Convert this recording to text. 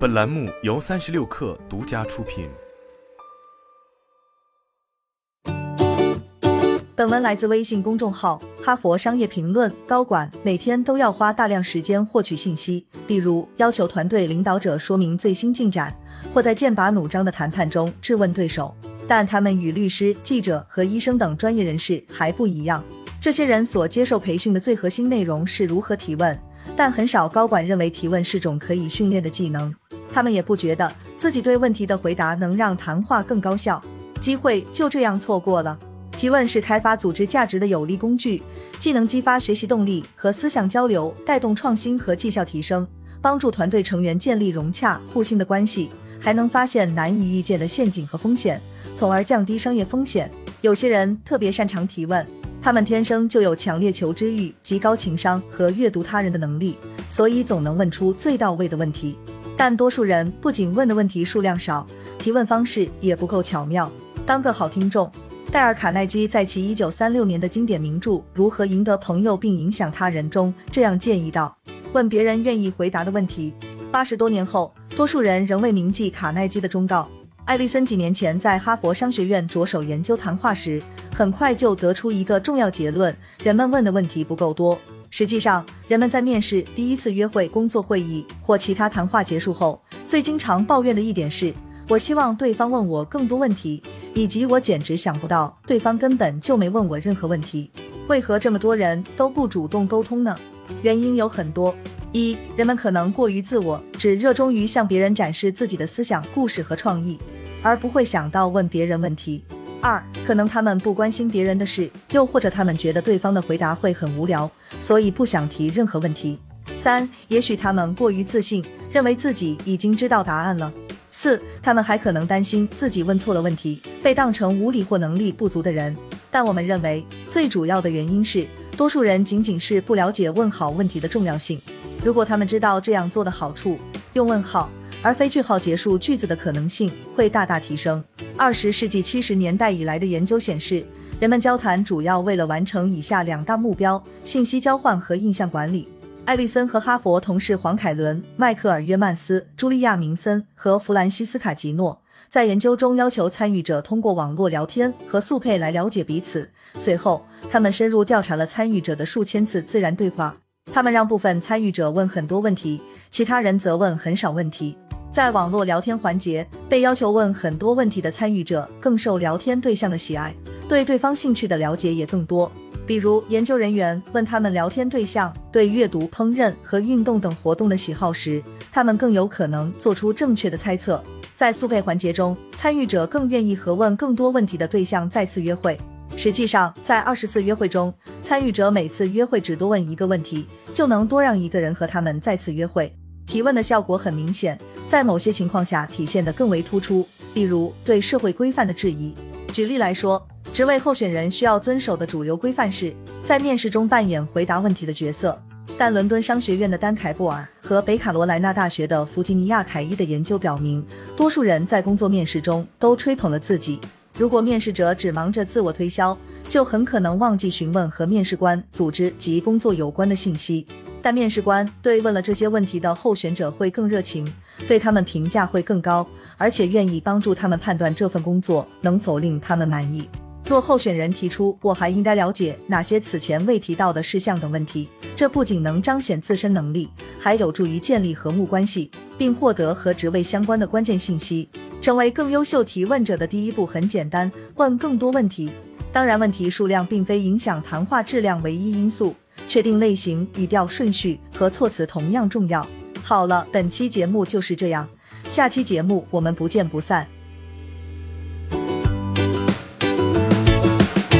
本栏目由三十六氪独家出品。本文来自微信公众号《哈佛商业评论》。高管每天都要花大量时间获取信息，比如要求团队领导者说明最新进展，或在剑拔弩张的谈判中质问对手。但他们与律师、记者和医生等专业人士还不一样。这些人所接受培训的最核心内容是如何提问，但很少高管认为提问是种可以训练的技能。他们也不觉得自己对问题的回答能让谈话更高效。机会就这样错过了。提问是开发组织价值的有力工具，既能激发学习动力和思想交流，带动创新和绩效提升，帮助团队成员建立融洽互信的关系，还能发现难以预见的陷阱和风险，从而降低商业风险。有些人特别擅长提问。他们天生就有强烈求知欲、极高情商和阅读他人的能力，所以总能问出最到位的问题。但多数人不仅问的问题数量少，提问方式也不够巧妙。当个好听众，戴尔·卡耐基在其一九三六年的经典名著《如何赢得朋友并影响他人》中这样建议道：“问别人愿意回答的问题。”八十多年后，多数人仍未铭记卡耐基的忠告。艾利森几年前在哈佛商学院着手研究谈话时。很快就得出一个重要结论：人们问的问题不够多。实际上，人们在面试、第一次约会、工作会议或其他谈话结束后，最经常抱怨的一点是：我希望对方问我更多问题，以及我简直想不到对方根本就没问我任何问题。为何这么多人都不主动沟通呢？原因有很多：一、人们可能过于自我，只热衷于向别人展示自己的思想、故事和创意，而不会想到问别人问题。二，可能他们不关心别人的事，又或者他们觉得对方的回答会很无聊，所以不想提任何问题。三，也许他们过于自信，认为自己已经知道答案了。四，他们还可能担心自己问错了问题，被当成无理或能力不足的人。但我们认为，最主要的原因是，多数人仅仅是不了解问好问题的重要性。如果他们知道这样做的好处，用问号。而非句号结束句子的可能性会大大提升。二十世纪七十年代以来的研究显示，人们交谈主要为了完成以下两大目标：信息交换和印象管理。艾利森和哈佛同事黄凯伦、迈克尔·约曼斯、茱莉亚·明森和弗兰西斯卡·吉诺在研究中要求参与者通过网络聊天和速配来了解彼此。随后，他们深入调查了参与者的数千次自然对话。他们让部分参与者问很多问题，其他人则问很少问题。在网络聊天环节，被要求问很多问题的参与者更受聊天对象的喜爱，对对方兴趣的了解也更多。比如，研究人员问他们聊天对象对阅读、烹饪和运动等活动的喜好时，他们更有可能做出正确的猜测。在速配环节中，参与者更愿意和问更多问题的对象再次约会。实际上，在二十次约会中，参与者每次约会只多问一个问题，就能多让一个人和他们再次约会。提问的效果很明显。在某些情况下体现得更为突出，例如对社会规范的质疑。举例来说，职位候选人需要遵守的主流规范是在面试中扮演回答问题的角色。但伦敦商学院的丹凯布尔和北卡罗来纳大学的弗吉尼亚凯伊的研究表明，多数人在工作面试中都吹捧了自己。如果面试者只忙着自我推销，就很可能忘记询问和面试官、组织及工作有关的信息。但面试官对问了这些问题的候选者会更热情，对他们评价会更高，而且愿意帮助他们判断这份工作能否令他们满意。若候选人提出“我还应该了解哪些此前未提到的事项”等问题，这不仅能彰显自身能力，还有助于建立和睦关系，并获得和职位相关的关键信息。成为更优秀提问者的第一步很简单：问更多问题。当然，问题数量并非影响谈话质量唯一因素。确定类型、语调顺序和措辞同样重要。好了，本期节目就是这样，下期节目我们不见不散。